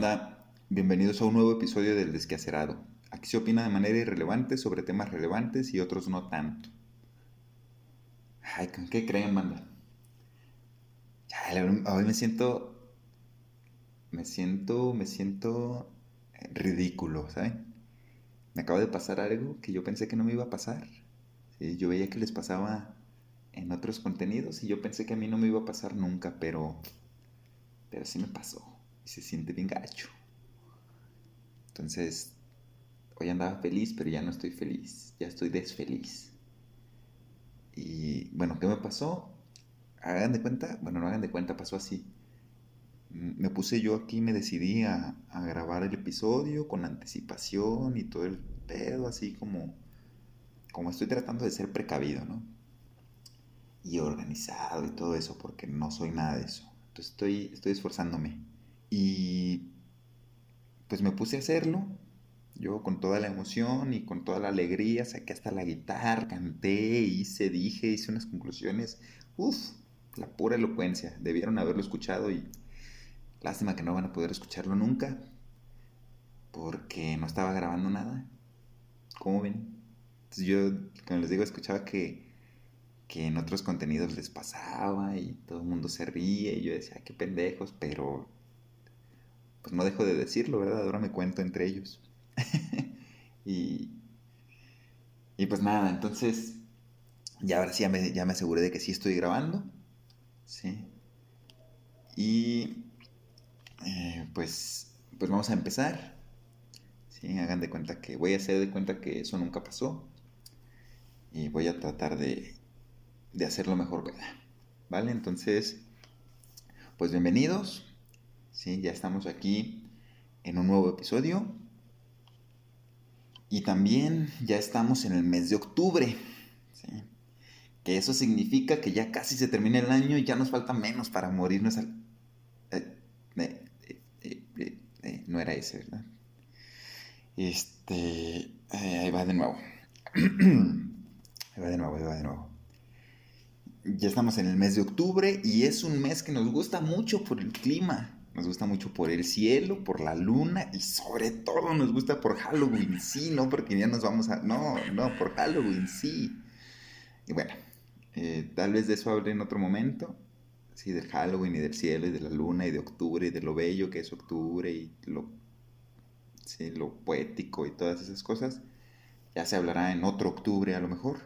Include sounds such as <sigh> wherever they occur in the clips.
banda? Bienvenidos a un nuevo episodio del Desquacerado. Aquí se opina de manera irrelevante sobre temas relevantes y otros no tanto. Ay, ¿con qué creen, banda? Ya, hoy me siento. Me siento. Me siento. ridículo, ¿saben? Me acaba de pasar algo que yo pensé que no me iba a pasar. Yo veía que les pasaba en otros contenidos y yo pensé que a mí no me iba a pasar nunca, pero. Pero sí me pasó. Y se siente bien gacho. Entonces, hoy andaba feliz, pero ya no estoy feliz. Ya estoy desfeliz. Y bueno, ¿qué me pasó? Hagan de cuenta, bueno, no hagan de cuenta, pasó así. Me puse yo aquí, me decidí a, a grabar el episodio con anticipación y todo el pedo, así como, como estoy tratando de ser precavido, ¿no? Y organizado y todo eso, porque no soy nada de eso. Entonces estoy, estoy esforzándome. Y pues me puse a hacerlo yo con toda la emoción y con toda la alegría saqué hasta la guitarra, canté, hice, dije, hice unas conclusiones. Uf, la pura elocuencia. Debieron haberlo escuchado y lástima que no van a poder escucharlo nunca porque no estaba grabando nada. ¿Cómo ven? Entonces yo, como les digo, escuchaba que, que en otros contenidos les pasaba y todo el mundo se ríe y yo decía, qué pendejos, pero pues no dejo de decirlo, ¿verdad? Ahora me cuento entre ellos. <laughs> y, y pues nada, entonces ya ahora sí ya me, ya me aseguré de que sí estoy grabando. Sí. Y eh, pues, pues vamos a empezar. Sí, hagan de cuenta que voy a hacer de cuenta que eso nunca pasó. Y voy a tratar de, de hacerlo mejor, ¿Vale? Entonces, pues bienvenidos. Sí, ya estamos aquí en un nuevo episodio. Y también ya estamos en el mes de octubre. Que eso significa que ya casi se termina el año y ya nos falta menos para morirnos al... Eh, eh, eh, no era ese, ¿verdad? Este... ahí va de nuevo. <clears throat> ahí va de nuevo, ahí va de nuevo. Ya estamos en el mes de octubre y es un mes que nos gusta mucho por el clima. Nos gusta mucho por el cielo, por la luna y sobre todo nos gusta por Halloween, sí, no porque ya nos vamos a... No, no, por Halloween, sí. Y bueno, eh, tal vez de eso hable en otro momento. Sí, del Halloween y del cielo y de la luna y de octubre y de lo bello que es octubre y lo, sí, lo poético y todas esas cosas. Ya se hablará en otro octubre a lo mejor.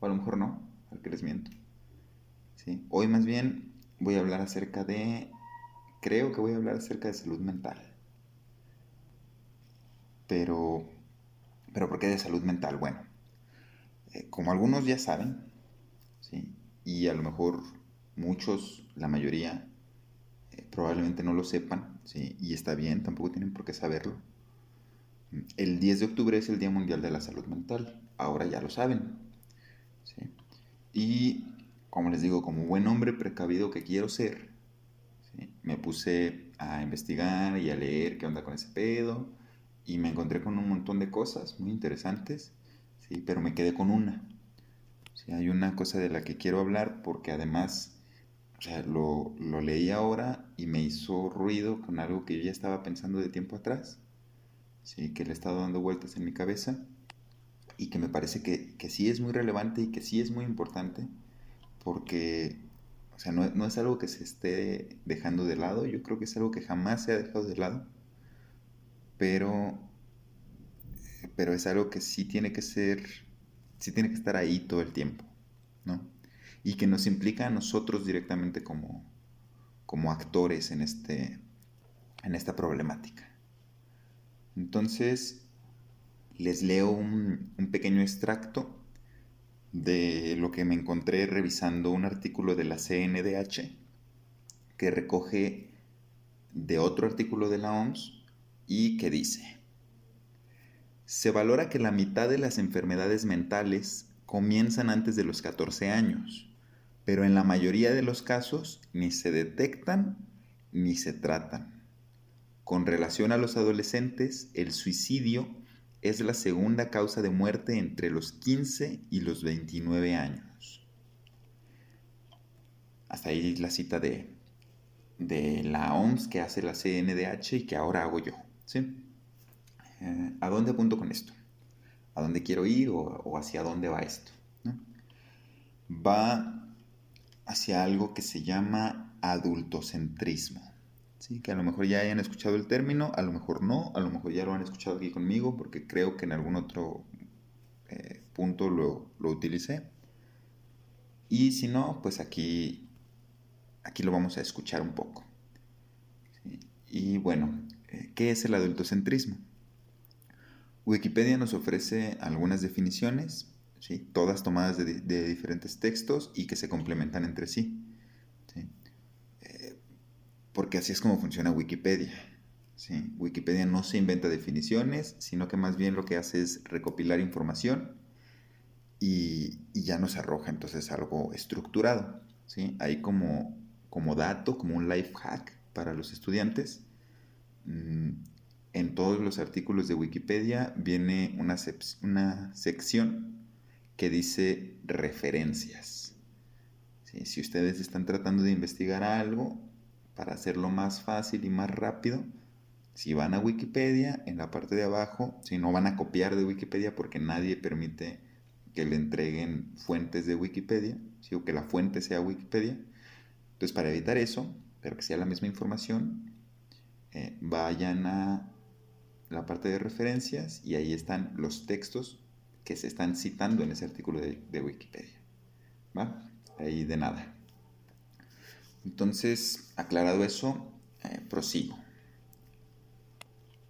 O a lo mejor no, al que les miento. Sí. Hoy más bien voy a hablar acerca de creo que voy a hablar acerca de salud mental. Pero, pero ¿por qué de salud mental? Bueno, eh, como algunos ya saben, ¿sí? y a lo mejor muchos, la mayoría, eh, probablemente no lo sepan, ¿sí? y está bien, tampoco tienen por qué saberlo. El 10 de octubre es el Día Mundial de la Salud Mental, ahora ya lo saben. ¿sí? Y como les digo, como buen hombre precavido que quiero ser, me puse a investigar y a leer qué onda con ese pedo y me encontré con un montón de cosas muy interesantes, ¿sí? pero me quedé con una. ¿sí? Hay una cosa de la que quiero hablar porque además lo, lo, leí ahora y me hizo ruido con algo que yo ya estaba pensando de tiempo atrás, ¿sí? que le he estado dando vueltas en mi cabeza y que me parece que, que sí es muy relevante y que sí es muy importante porque o sea, no, es algo que se esté dejando de lado, yo creo que es algo que jamás se ha dejado de lado, pero, pero es algo que sí tiene que ser, sí tiene que estar ahí todo el tiempo, ¿no? Y que nos implica a nosotros directamente como, como actores en, este, en esta problemática. Entonces, les leo un, un pequeño extracto de lo que me encontré revisando un artículo de la CNDH que recoge de otro artículo de la OMS y que dice, se valora que la mitad de las enfermedades mentales comienzan antes de los 14 años, pero en la mayoría de los casos ni se detectan ni se tratan. Con relación a los adolescentes, el suicidio es la segunda causa de muerte entre los 15 y los 29 años. Hasta ahí la cita de, de la OMS que hace la CNDH y que ahora hago yo. ¿sí? Eh, ¿A dónde apunto con esto? ¿A dónde quiero ir o, hacia dónde va esto? Va hacia algo que se llama adultocentrismo. ¿Sí? Que a lo mejor ya hayan escuchado el término, a lo mejor no, a lo mejor ya lo han escuchado aquí conmigo, porque creo que en algún otro eh, punto lo, lo utilicé. Y si no, pues aquí aquí lo vamos a escuchar un poco. Y bueno, eh, ¿qué es el adultocentrismo? Wikipedia nos ofrece algunas definiciones, ¿sí? todas tomadas de, diferentes textos y que se complementan entre sí. Porque así es como funciona Wikipedia. ¿sí? Wikipedia no se inventa definiciones, sino que más bien lo que hace es recopilar información y, y ya nos arroja entonces algo estructurado. ¿sí? Hay como como dato, como un life hack para los estudiantes. Mm, en todos los artículos de Wikipedia viene una, una sección que dice referencias. Si ustedes están tratando de investigar algo para hacerlo más fácil y más rápido, si van a Wikipedia, en la parte de abajo, si no van a copiar de Wikipedia porque nadie permite que le entreguen fuentes de Wikipedia, o que la fuente sea Wikipedia, entonces, para evitar eso, pero que sea la misma información, eh, vayan a la parte de referencias y ahí están los textos que se están citando en ese artículo de, Wikipedia. ¿Va? Ahí de nada. Entonces, aclarado eso, eh, prosigo.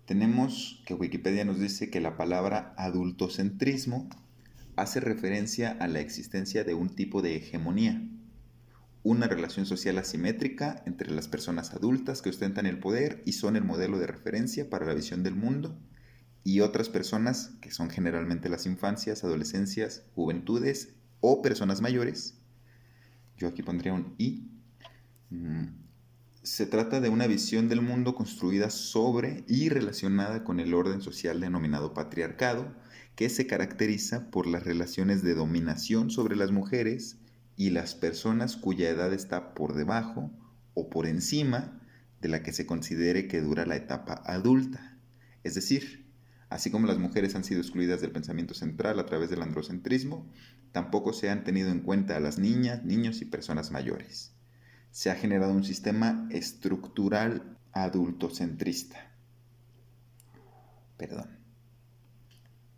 Tenemos que Wikipedia nos dice que la palabra adultocentrismo hace referencia a la existencia de un tipo de hegemonía una relación social asimétrica entre las personas adultas que ostentan el poder y son el modelo de referencia para la visión del mundo, y otras personas, que son generalmente las infancias, adolescencias, juventudes o personas mayores. Yo aquí pondría un I. Se trata de una visión del mundo construida sobre y relacionada con el orden social denominado patriarcado, que se caracteriza por las relaciones de dominación sobre las mujeres, y las personas cuya edad está por debajo o por encima de la que se considere que dura la etapa adulta. Es decir, así como las mujeres han sido excluidas del pensamiento central a través del androcentrismo, tampoco se han tenido en cuenta a las niñas, niños y personas mayores. Se ha generado un sistema estructural adultocentrista. Perdón.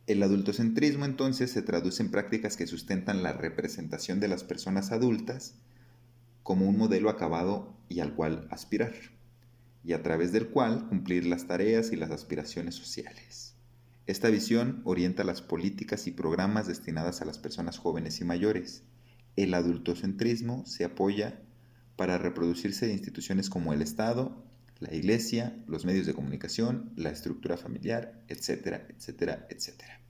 El adultocentrismo entonces se traduce en prácticas que sustentan la representación de las personas adultas como un modelo acabado y al cual aspirar, y a través del cual cumplir las tareas y las aspiraciones sociales. Esta visión orienta las políticas y programas destinadas a las personas jóvenes y mayores. El adultocentrismo se apoya para reproducirse de instituciones como el Estado, la iglesia, los medios de comunicación, la estructura familiar, etcétera, etcétera, etcétera.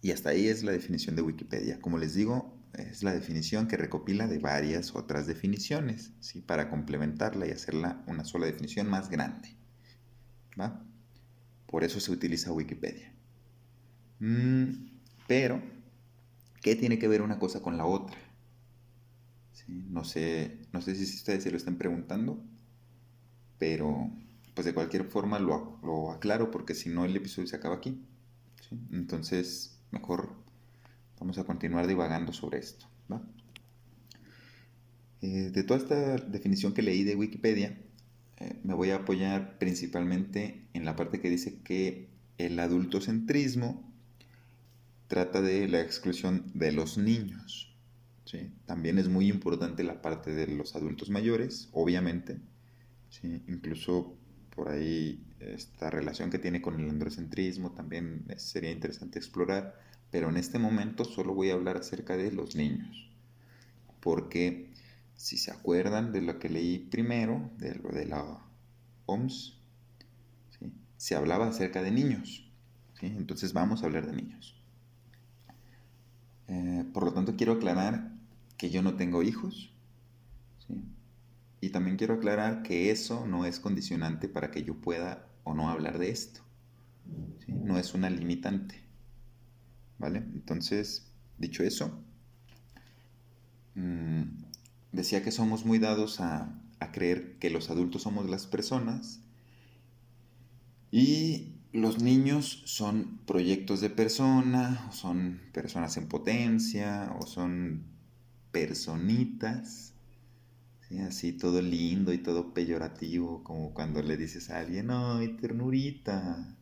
Y hasta ahí es la definición de Wikipedia. Como les digo, es la definición que recopila de varias otras definiciones, ¿sí? para complementarla y hacerla una sola definición más grande. ¿va? Por eso se utiliza Wikipedia. Mm, pero, ¿qué tiene que ver una cosa con la otra? No, sé, no sé si ustedes se lo están preguntando, pero pues de cualquier forma lo, lo aclaro porque si no el episodio se acaba aquí. Entonces, mejor vamos a continuar divagando sobre esto. Eh, de toda esta definición que leí de Wikipedia, eh, me voy a apoyar principalmente en la parte que dice que el adultocentrismo trata de la exclusión de los niños. También es muy importante la parte de los adultos mayores, obviamente. Incluso por ahí esta relación que tiene con el androcentrismo también sería interesante explorar, pero en este momento solo voy a hablar acerca de los niños, porque si se acuerdan de lo que leí primero, de lo de la OMS, se hablaba acerca de niños, entonces vamos a hablar de niños. Eh, por lo tanto, quiero aclarar que yo no tengo hijos, y también quiero aclarar que eso no es condicionante para que yo pueda o no hablar de esto. No es una limitante. ¿Vale? Entonces, dicho eso, mm, decía que somos muy dados a, a creer que los adultos somos las personas y los niños son proyectos de persona, o son personas en potencia, o son personitas, así todo lindo y todo peyorativo, como cuando le dices a alguien, ¡ay, ternurita!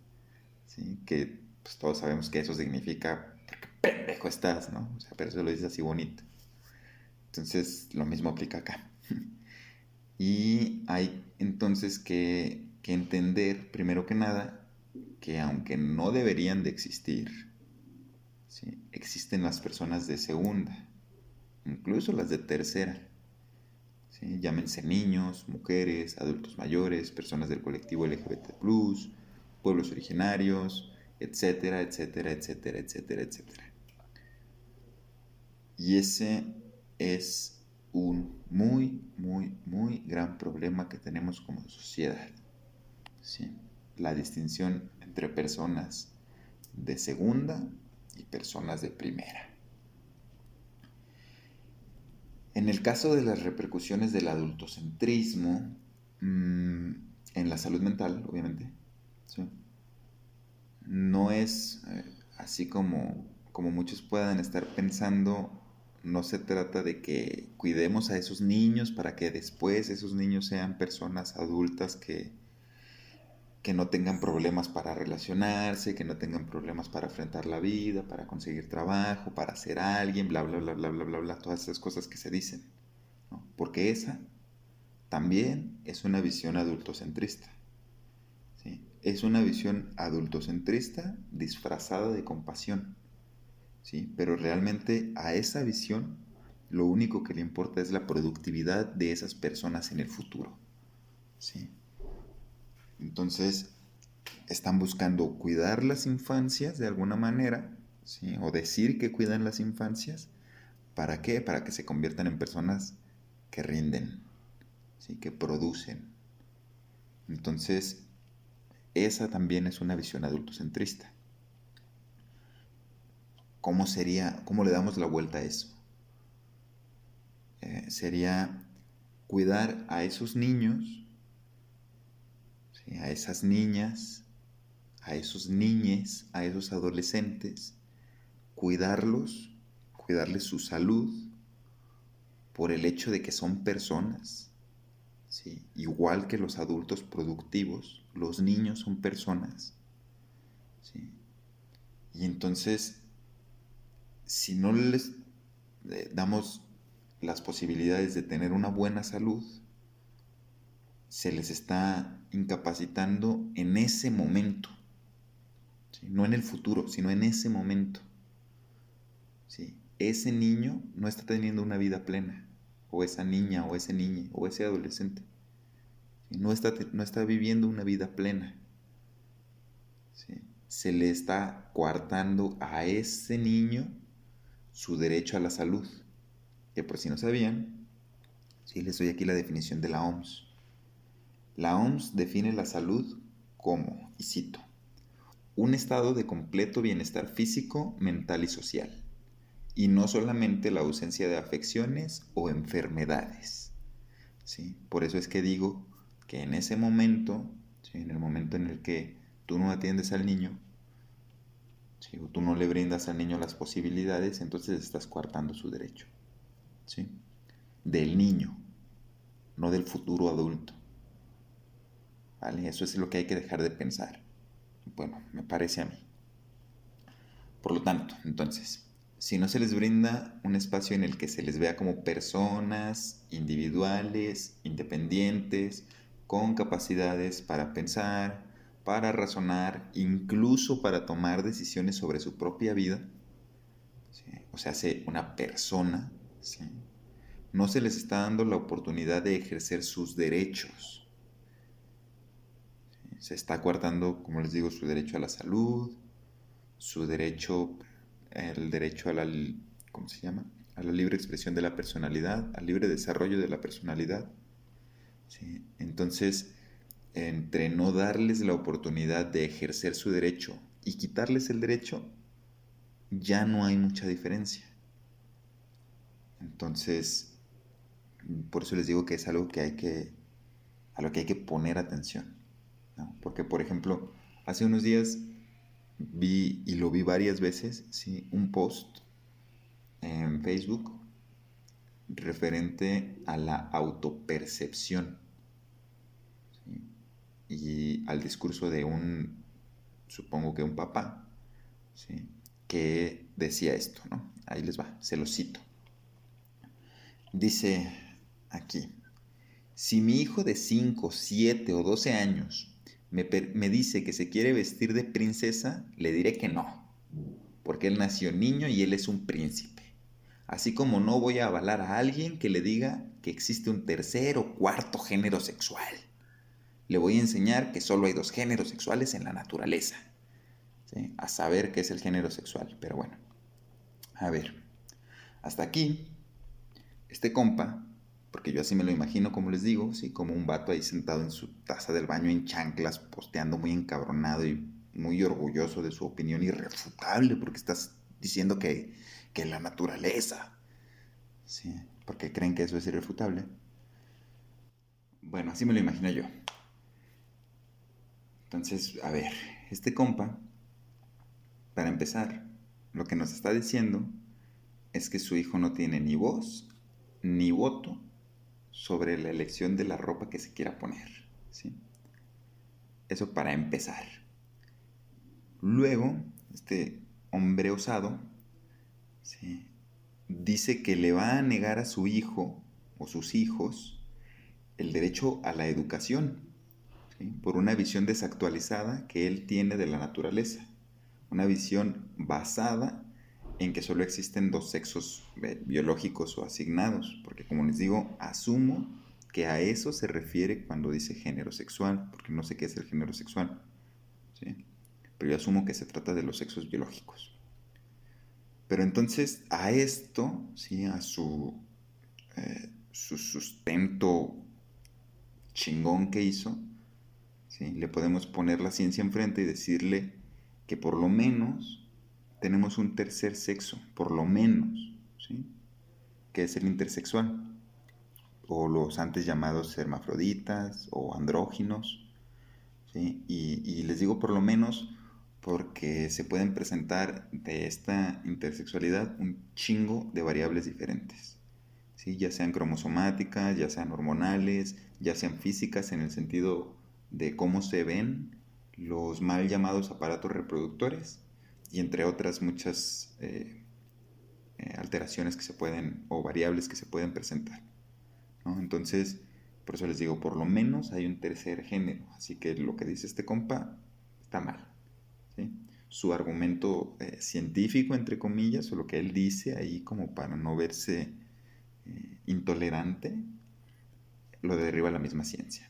¿Sí? Que pues, todos sabemos que eso significa, porque pendejo estás, ¿no? Pero eso lo dices así bonito. Entonces, lo mismo aplica acá. <laughs> y hay entonces que entender, primero que nada, que aunque no deberían de existir, existen las personas de segunda, incluso las de tercera. Llámense niños, mujeres, adultos mayores, personas del colectivo LGBT, pueblos originarios, etcétera, etcétera, etcétera, etcétera, etcétera. Y ese es un muy, muy, muy gran problema que tenemos como sociedad. ¿sí? La distinción entre personas de segunda y personas de primera. En el caso de las repercusiones del adultocentrismo, mm, en la salud mental, obviamente, no es eh, así como, como muchos puedan estar pensando, no se trata de que cuidemos a esos niños para que después esos niños sean personas adultas que, que no tengan problemas para relacionarse, que no tengan problemas para enfrentar la vida, para conseguir trabajo, para ser alguien, bla, bla, bla, bla, bla, bla, bla, todas esas cosas que se dicen. Porque esa también es una visión adultocentrista. ¿sí? Es una visión adultocentrista disfrazada de compasión. ¿sí? Pero realmente a esa visión lo único que le importa es la productividad de esas personas en el futuro. ¿sí? Entonces, están buscando cuidar las infancias de alguna manera, ¿sí? o decir que cuidan las infancias. ¿Para qué? Para que se conviertan en personas que rinden, ¿sí? que producen. Entonces, esa también es una visión adultocentrista. ¿Cómo sería, cómo le damos la vuelta a eso? Eh, sería cuidar a esos niños a esas niñas, a esos niñes, a esos adolescentes, cuidarlos, cuidarles su salud por el hecho de que son personas. Igual que los adultos productivos, los niños son personas. Y entonces, si no les eh, damos las posibilidades de tener una buena salud, se les está incapacitando en ese momento. No en el futuro, sino en ese momento. ¿sí? Ese niño no está teniendo una vida plena, o esa niña, o ese niño, o ese adolescente. No, está, no está viviendo una vida plena. Se le está coartando a ese niño su derecho a la salud. Que por si no sabían, sí les doy aquí la definición de la OMS. La OMS define la salud como, y cito, un estado de completo bienestar físico, mental y social, y no solamente la ausencia de afecciones o enfermedades. ¿sí? Por eso es que digo que en ese momento, en el momento en el que tú no atiendes al niño, o tú no le brindas al niño las posibilidades, entonces estás coartando su derecho. ¿sí? Del niño, no del futuro adulto. Eso es lo que hay que dejar de pensar. Bueno, me parece a mí. Por lo tanto, entonces, si no se les brinda un espacio en el que se les vea como personas individuales, independientes, con capacidades para pensar, para razonar, incluso para tomar decisiones sobre su propia vida, o sea, se una persona, no se les está dando la oportunidad de ejercer sus derechos se está coartando, como les digo, su derecho a la salud, su derecho, el derecho a la, ¿cómo se llama? A la libre expresión de la personalidad, al libre desarrollo de la personalidad. Entonces, entre no darles la oportunidad de ejercer su derecho y quitarles el derecho, ya no hay mucha diferencia. Entonces, Por eso les digo que es algo que hay que, a lo que hay que poner atención. Porque, por ejemplo, hace unos días vi, y lo vi varias veces, un post en Facebook referente a la autopercepción y al discurso de un, supongo que un papá, que decía esto. Ahí les va, se lo cito. Dice aquí, si mi hijo de 5, 7 o 12 años me, me dice que se quiere vestir de princesa, le diré que no, porque él nació niño y él es un príncipe. Así como no voy a avalar a alguien que le diga que existe un tercer o cuarto género sexual. Le voy a enseñar que solo hay dos géneros sexuales en la naturaleza. A saber qué es el género sexual. Pero bueno, a ver. Hasta aquí, este compa, porque yo así me lo imagino, como les digo, ¿sí? como un vato ahí sentado en su taza del baño en chanclas, posteando muy encabronado y muy orgulloso de su opinión irrefutable, porque estás diciendo que, que la naturaleza, ¿sí? porque creen que eso es irrefutable. Bueno, así me lo imagino yo. Entonces, a ver, este compa, para empezar, lo que nos está diciendo es que su hijo no tiene ni voz ni voto sobre la elección de la ropa que se quiera poner. ¿sí? Eso para empezar. Luego, este hombre osado dice que le va a negar a su hijo o sus hijos el derecho a la educación por una visión desactualizada que él tiene de la naturaleza, una visión basada en que solo existen dos sexos eh, biológicos o asignados, porque como les digo, asumo que a eso se refiere cuando dice género sexual, porque no sé qué es el género sexual, pero yo asumo que se trata de los sexos biológicos. Pero entonces a esto, ¿sí? a su, eh, su sustento chingón que hizo, le podemos poner la ciencia enfrente y decirle que por lo menos tenemos un tercer sexo, por lo menos, ¿sí? que es el intersexual, o los antes llamados hermafroditas o andróginos. Y, les digo por lo menos porque se pueden presentar de esta intersexualidad un chingo de variables diferentes. ¿sí? Ya sean cromosomáticas, ya sean hormonales, ya sean físicas en el sentido de cómo se ven los mal llamados aparatos reproductores y entre otras muchas eh, eh, alteraciones que se pueden o variables que se pueden presentar. Entonces, por eso les digo, por lo menos hay un tercer género, así que lo que dice este compa está mal. Su argumento eh, científico, entre comillas, o lo que él dice ahí como para no verse intolerante, lo derriba la misma ciencia.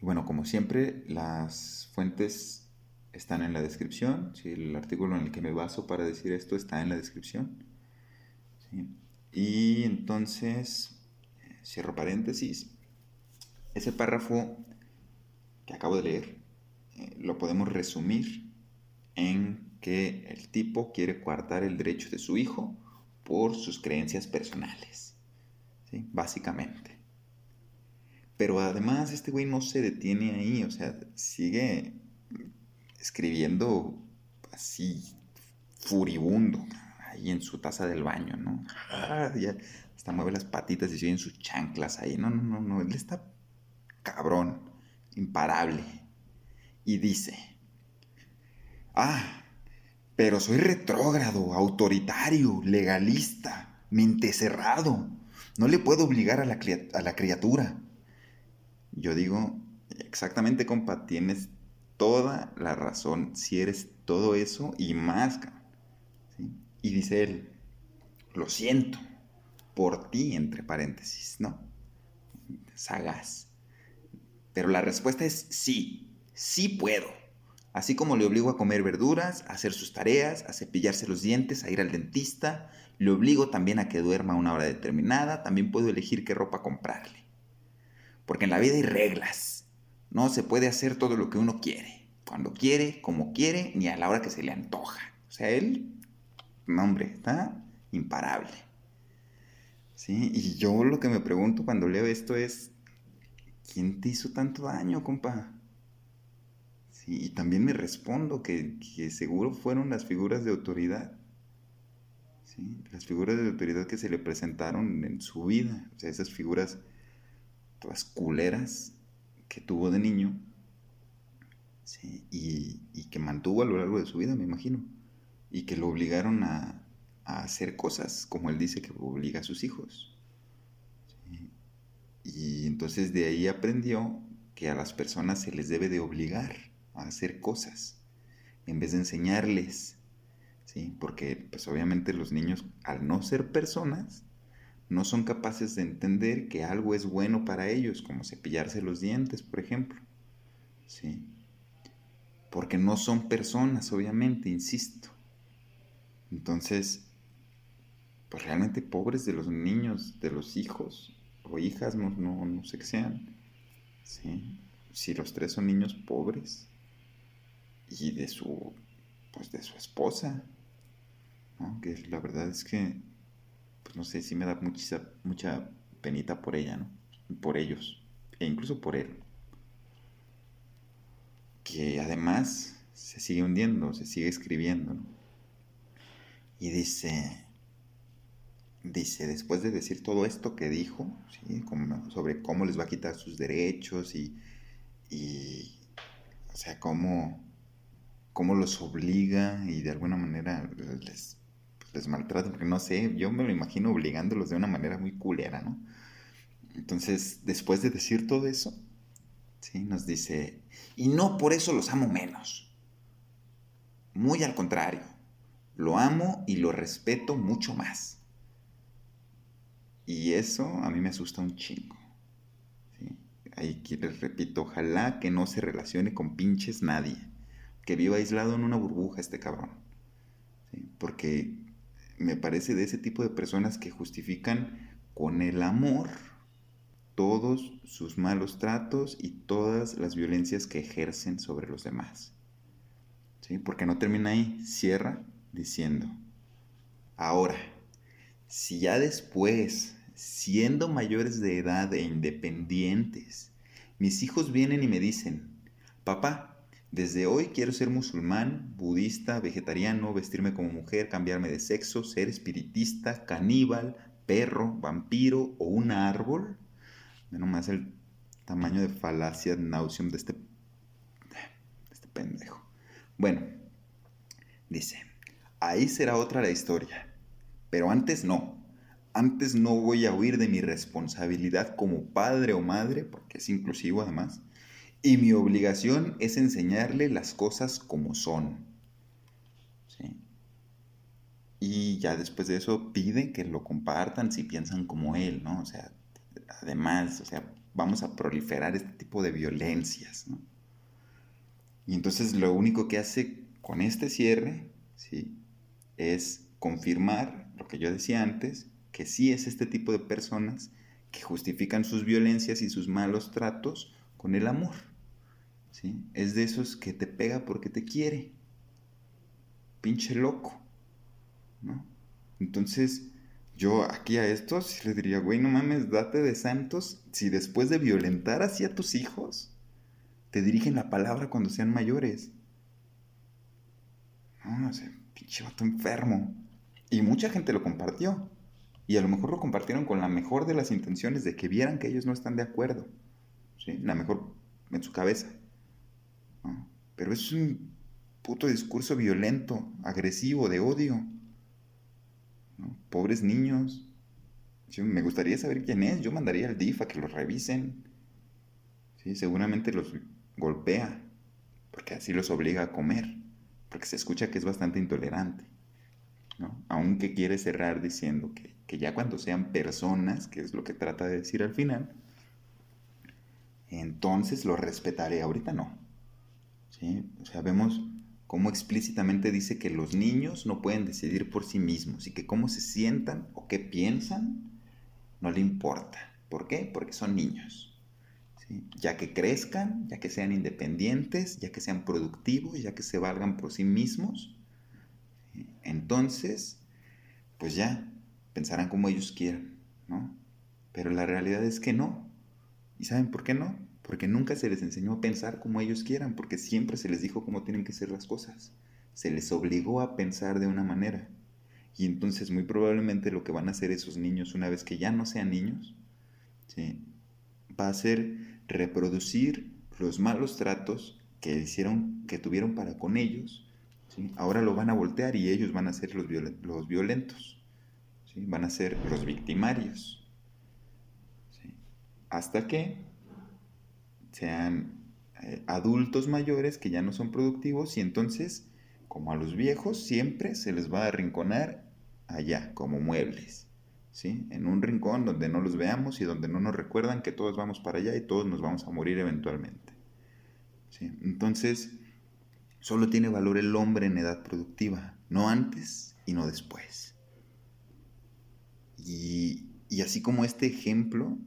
Y bueno, como siempre, las fuentes están en la descripción. El artículo en el que me baso para decir esto está en la descripción. Y entonces, cierro paréntesis. Ese párrafo que acabo de leer eh, lo podemos resumir en que el tipo quiere coartar el derecho de su hijo por sus creencias personales. Básicamente. Pero además este güey no se detiene ahí, o sea, sigue escribiendo así furibundo ahí en su taza del baño, ¿no? Ah, ya hasta mueve las patitas y en sus chanclas ahí. No, no, no, no, él está cabrón, imparable. Y dice, ah, pero soy retrógrado, autoritario, legalista, mente cerrado. No le puedo obligar a la, a la criatura. Yo digo, exactamente, compa, tienes toda la razón. Si eres todo eso y más, Y dice él, lo siento por ti, entre paréntesis, ¿no? Sagaz. Pero la respuesta es sí, sí puedo. Así como le obligo a comer verduras, a hacer sus tareas, a cepillarse los dientes, a ir al dentista, le obligo también a que duerma a una hora determinada, también puedo elegir qué ropa comprarle. Porque en la vida hay reglas. No se puede hacer todo lo que uno quiere. Cuando quiere, como quiere, ni a la hora que se le antoja. O sea, él, hombre, está imparable. Sí, y yo lo que me pregunto cuando leo esto es, ¿quién te hizo tanto daño, compa? Sí, y también me respondo que, que seguro fueron las figuras de autoridad. Sí, las figuras de autoridad que se le presentaron en su vida, o sea, esas figuras todas culeras que tuvo de niño, y, que mantuvo a lo largo de su vida, me imagino, y que lo obligaron a, a hacer cosas, como él dice que obliga a sus hijos. Y entonces de ahí aprendió que a las personas se les debe de obligar a hacer cosas, en vez de enseñarles, ¿sí? Porque pues obviamente los niños, al no ser personas, no son capaces de entender que algo es bueno para ellos, como cepillarse los dientes, por ejemplo. ¿Sí? Porque no son personas, obviamente, insisto. Entonces, pues realmente pobres de los niños, de los hijos o hijas, no, no, sé qué sean. ¿sí? Si los tres son niños pobres y de su, pues de su esposa, ¿no? que la verdad es que, pues no sé, sí me da mucha, mucha penita por ella, ¿no? Por ellos, e incluso por él. Que además se sigue hundiendo, se sigue escribiendo, ¿no? Y dice, dice, después de decir todo esto que dijo, sobre cómo les va a quitar sus derechos y, o sea, cómo, cómo, los obliga y de alguna manera les, les maltrata, porque no sé, yo me lo imagino obligándolos de una manera muy culera, ¿no? Entonces, después de decir todo eso, ¿sí? nos dice, y no por eso los amo menos, muy al contrario, lo amo y lo respeto mucho más. Y eso a mí me asusta un chingo. Ahí les repito, ojalá que no se relacione con pinches nadie. Que viva aislado en una burbuja este cabrón. Porque me parece de ese tipo de personas que justifican con el amor todos sus malos tratos y todas las violencias que ejercen sobre los demás. ¿Sí? Porque no termina ahí, cierra diciendo, ahora, si ya después siendo mayores de edad e independientes, mis hijos vienen y me dicen, papá, desde hoy quiero ser musulmán, budista, vegetariano, vestirme como mujer, cambiarme de sexo, ser espiritista, caníbal, perro, vampiro o un árbol. Nomás el tamaño de falacia nauseum de este, de este pendejo. Bueno, dice, ahí será otra la historia. Pero antes no. Antes no voy a huir de mi responsabilidad como padre o madre, porque es inclusivo además, y mi obligación es enseñarle las cosas como son. Y ya después de eso pide que lo compartan si piensan como él, ¿no? O sea, además, o sea, vamos a proliferar este tipo de violencias. Y entonces lo único que hace con este cierre, ¿sí? Es confirmar lo que yo decía antes, que sí es este tipo de personas que justifican sus violencias y sus malos tratos con el amor. Es de esos que te pega porque te quiere. Pinche loco. ¿no? Entonces, yo aquí a estos les diría, güey, no mames, date de santos si después de violentar así a tus hijos, te dirigen la palabra cuando sean mayores. No, no sé, pinche vato enfermo. Y mucha gente lo compartió. Y a lo mejor lo compartieron con la mejor de las intenciones de que vieran que ellos no están de acuerdo. ¿sí? La mejor en su cabeza. Pero es un puto discurso violento, agresivo, de odio. Pobres niños. me gustaría saber quién es. Yo mandaría al DIF a que los revisen. ¿Sí? Seguramente los golpea. Porque así los obliga a comer. Porque se escucha que es bastante intolerante. Aunque quiere cerrar diciendo que que ya cuando sean personas, que es lo que trata de decir al final, entonces lo respetaré, ahorita no. ¿Sí? O sea, vemos cómo explícitamente dice que los niños no pueden decidir por sí mismos y que cómo se sientan o qué piensan no le importa. ¿Por qué? Porque son niños. Ya que crezcan, ya que sean independientes, ya que sean productivos, ya que se valgan por sí mismos, entonces, pues ya, pensarán como ellos quieran. ¿no? Pero la realidad es que no. ¿Y saben por qué no? Porque nunca se les enseñó a pensar como ellos quieran, porque siempre se les dijo cómo tienen que ser las cosas. Se les obligó a pensar de una manera. Y entonces muy probablemente lo que van a hacer esos niños una vez que ya no sean niños, ¿sí? va a ser reproducir los malos tratos que hicieron, que tuvieron para con ellos, ¿sí? ahora lo van a voltear y ellos van a ser los, los violentos, ¿sí? van a ser los victimarios, hasta que sean eh, adultos mayores que ya no son productivos y entonces, como a los viejos, siempre se les va a arrinconar allá, como muebles. ¿Sí? En un rincón donde no los veamos y donde no nos recuerdan que todos vamos para allá y todos nos vamos a morir eventualmente. Entonces, solo tiene valor el hombre en edad productiva, no antes y no después. Y, y así como este ejemplo,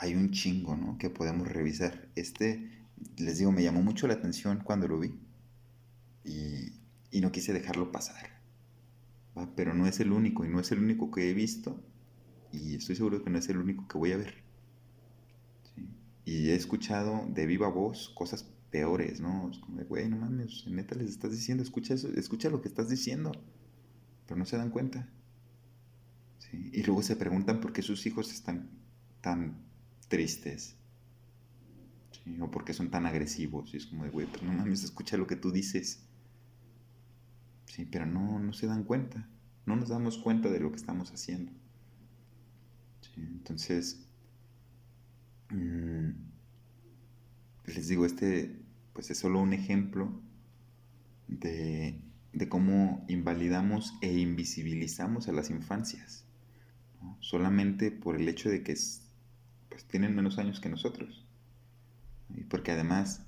hay un chingo, ¿no? Que podemos revisar. Este, les digo, me llamó mucho la atención cuando lo vi y, y no quise dejarlo pasar. Pero no es el único y no es el único que he visto y estoy seguro que no es el único que voy a ver. Y he escuchado de viva voz cosas peores, ¿no? Es como de, güey, no mames, neta les estás diciendo, escucha eso, escucha lo que estás diciendo, pero no se dan cuenta. Y luego se preguntan por qué sus hijos están tan tristes, o por qué son tan agresivos. Y es como de, güey, pero no mames, escucha lo que tú dices. Sí, pero no, no se dan cuenta, no nos damos cuenta de lo que estamos haciendo. entonces, Mm, les digo, este pues es solo un ejemplo de, cómo invalidamos e invisibilizamos a las infancias, solamente por el hecho de que pues, tienen menos años que nosotros, y porque además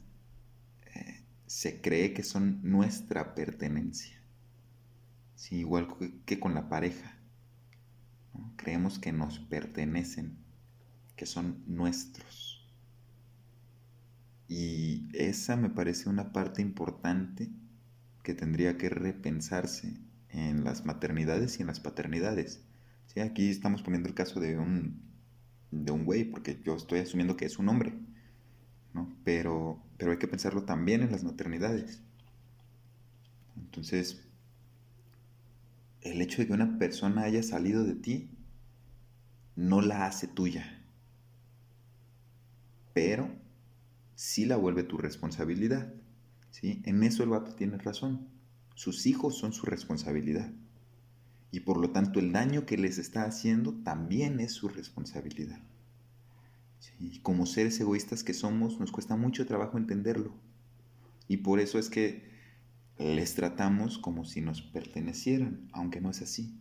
eh, se cree que son nuestra pertenencia, igual que con la pareja, creemos que nos pertenecen que son nuestros. Y esa me parece una parte importante que tendría que repensarse en las maternidades y en las paternidades. ¿Sí? Aquí estamos poniendo el caso de un, de un güey, porque yo estoy asumiendo que es un hombre, ¿no? pero, pero hay que pensarlo también en las maternidades. Entonces, el hecho de que una persona haya salido de ti no la hace tuya pero sí la vuelve tu responsabilidad. ¿sí? En eso el vato tiene razón. Sus hijos son su responsabilidad. Y por lo tanto el daño que les está haciendo también es su responsabilidad. Como seres egoístas que somos, nos cuesta mucho trabajo entenderlo. Y por eso es que les tratamos como si nos pertenecieran, aunque no es así.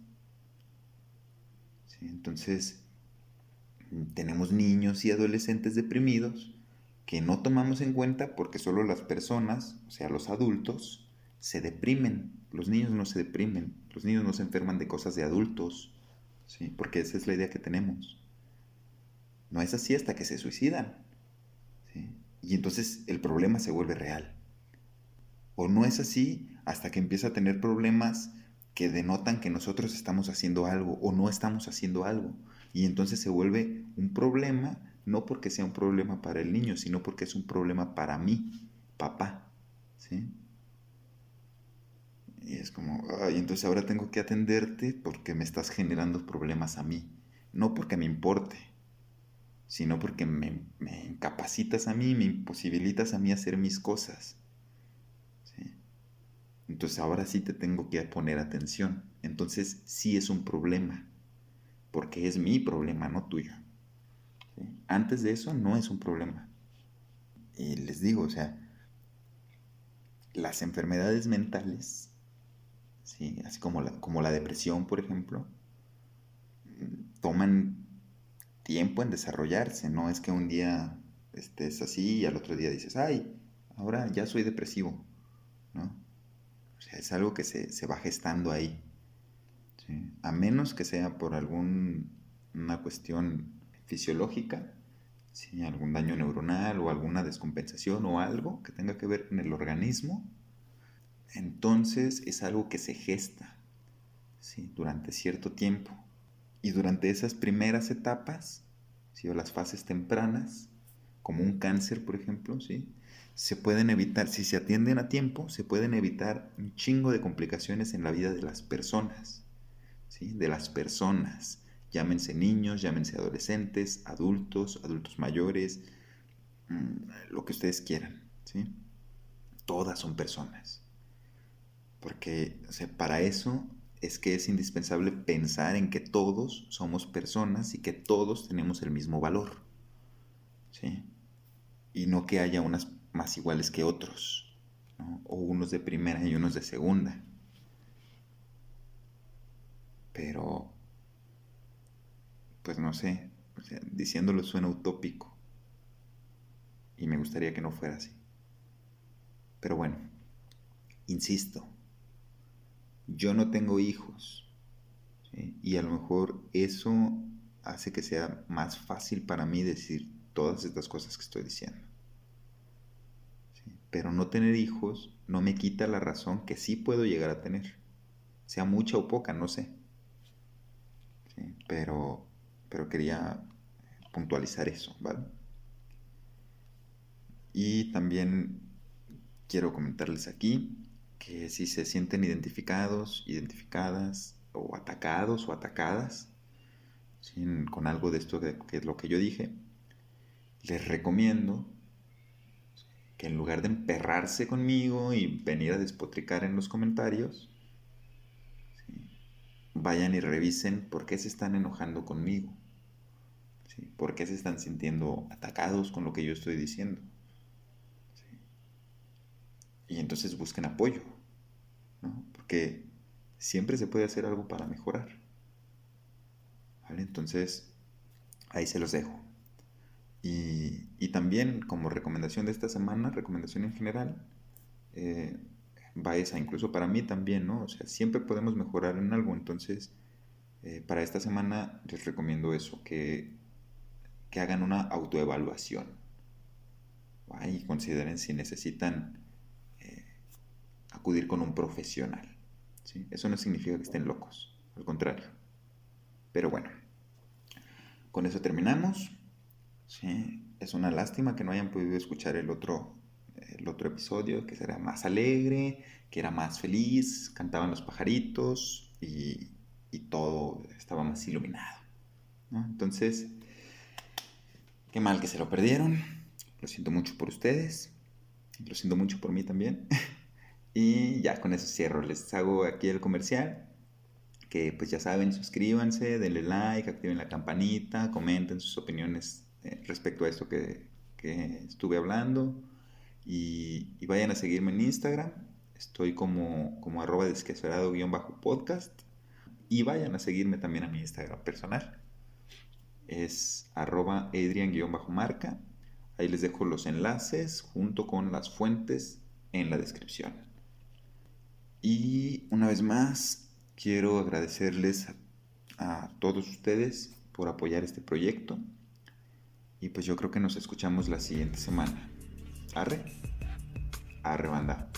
¿Sí? Entonces, tenemos niños y adolescentes deprimidos que no tomamos en cuenta porque solo las personas, o sea, los adultos, se deprimen. Los niños no se deprimen, los niños no se enferman de cosas de adultos, ¿sí? porque esa es la idea que tenemos. No es así hasta que se suicidan. Y entonces el problema se vuelve real. O no es así hasta que empieza a tener problemas que denotan que nosotros estamos haciendo algo o no estamos haciendo algo. Y entonces se vuelve un problema, no porque sea un problema para el niño, sino porque es un problema para mí, papá. ¿Sí? Y es como, ay, entonces ahora tengo que atenderte porque me estás generando problemas a mí. No porque me importe, sino porque me, me incapacitas a mí, me imposibilitas a mí hacer mis cosas. ¿Sí? Entonces ahora sí te tengo que poner atención. Entonces sí es un problema porque es mi problema, no tuyo. Antes de eso no es un problema. Y les digo, o sea, las enfermedades mentales, ¿sí? así como la, como la depresión, por ejemplo, toman tiempo en desarrollarse, no es que un día estés así y al otro día dices, ay, ahora ya soy depresivo, ¿no? O sea, es algo que se, se va gestando ahí. A menos que sea por alguna cuestión fisiológica, ¿sí? algún daño neuronal o alguna descompensación o algo que tenga que ver con el organismo, entonces es algo que se gesta durante cierto tiempo Y durante esas primeras etapas, ¿sí? las fases tempranas, como un cáncer, por ejemplo, ¿sí? se pueden evitar, si se atienden a tiempo, se pueden evitar un chingo de complicaciones en la vida de las personas, ¿sí? de las personas. Llámense niños, llámense adolescentes, adultos, adultos mayores, mm, lo que ustedes quieran. ¿sí? Todas son personas. Porque para eso es que es indispensable pensar en que todos somos personas y que todos tenemos el mismo valor. ¿sí? Y no que haya unas más iguales que otros, o unos de primera y unos de segunda. Pero, pues no sé, diciéndolo suena utópico. Y me gustaría que no fuera así. Pero bueno, insisto, yo no tengo hijos. Y a lo mejor eso hace que sea más fácil para mí decir todas estas cosas que estoy diciendo. Pero no tener hijos no me quita la razón que sí puedo llegar a tener. Sea mucha o poca, no sé. Pero, pero quería puntualizar eso, ¿vale? Y también quiero comentarles aquí que si se sienten identificados, identificadas o atacados o atacadas con algo de esto que es lo que yo dije, les recomiendo que en lugar de emperrarse conmigo y venir a despotricar en los comentarios, vayan y revisen por qué se están enojando conmigo, por qué se están sintiendo atacados con lo que yo estoy diciendo. Y entonces busquen apoyo, porque siempre se puede hacer algo para mejorar. ¿Vale? Entonces, ahí se los dejo. Y, y, también como recomendación de esta semana, recomendación en general, eh, va esa, incluso para mí también, ¿no? O sea, siempre podemos mejorar en algo, entonces, eh, para esta semana les recomiendo eso, que, que hagan una autoevaluación y consideren si necesitan acudir con un profesional. ¿sí? Eso no significa que estén locos, al contrario. Pero bueno, con eso terminamos. ¿sí? Es una lástima que no hayan podido escuchar el otro, el otro episodio, que será más alegre, que era más feliz, cantaban los pajaritos y, y todo estaba más iluminado. Entonces, qué mal que se lo perdieron. Lo siento mucho por ustedes. Lo siento mucho por mí también. <laughs> Y ya con eso cierro. Les hago aquí el comercial. Que pues ya saben, suscríbanse, denle like, activen la campanita, comenten sus opiniones eh, respecto a esto que, estuve hablando. Y, vayan a seguirme en Instagram. Estoy como, como arroba desquacerado-podcast. Y vayan a seguirme también a mi Instagram personal. Es arroba adrian-marca. Ahí les dejo los enlaces junto con las fuentes en la descripción. Y una vez más, quiero agradecerles a, todos ustedes por apoyar este proyecto. Y pues yo creo que nos escuchamos la siguiente semana. Arre. Arre banda.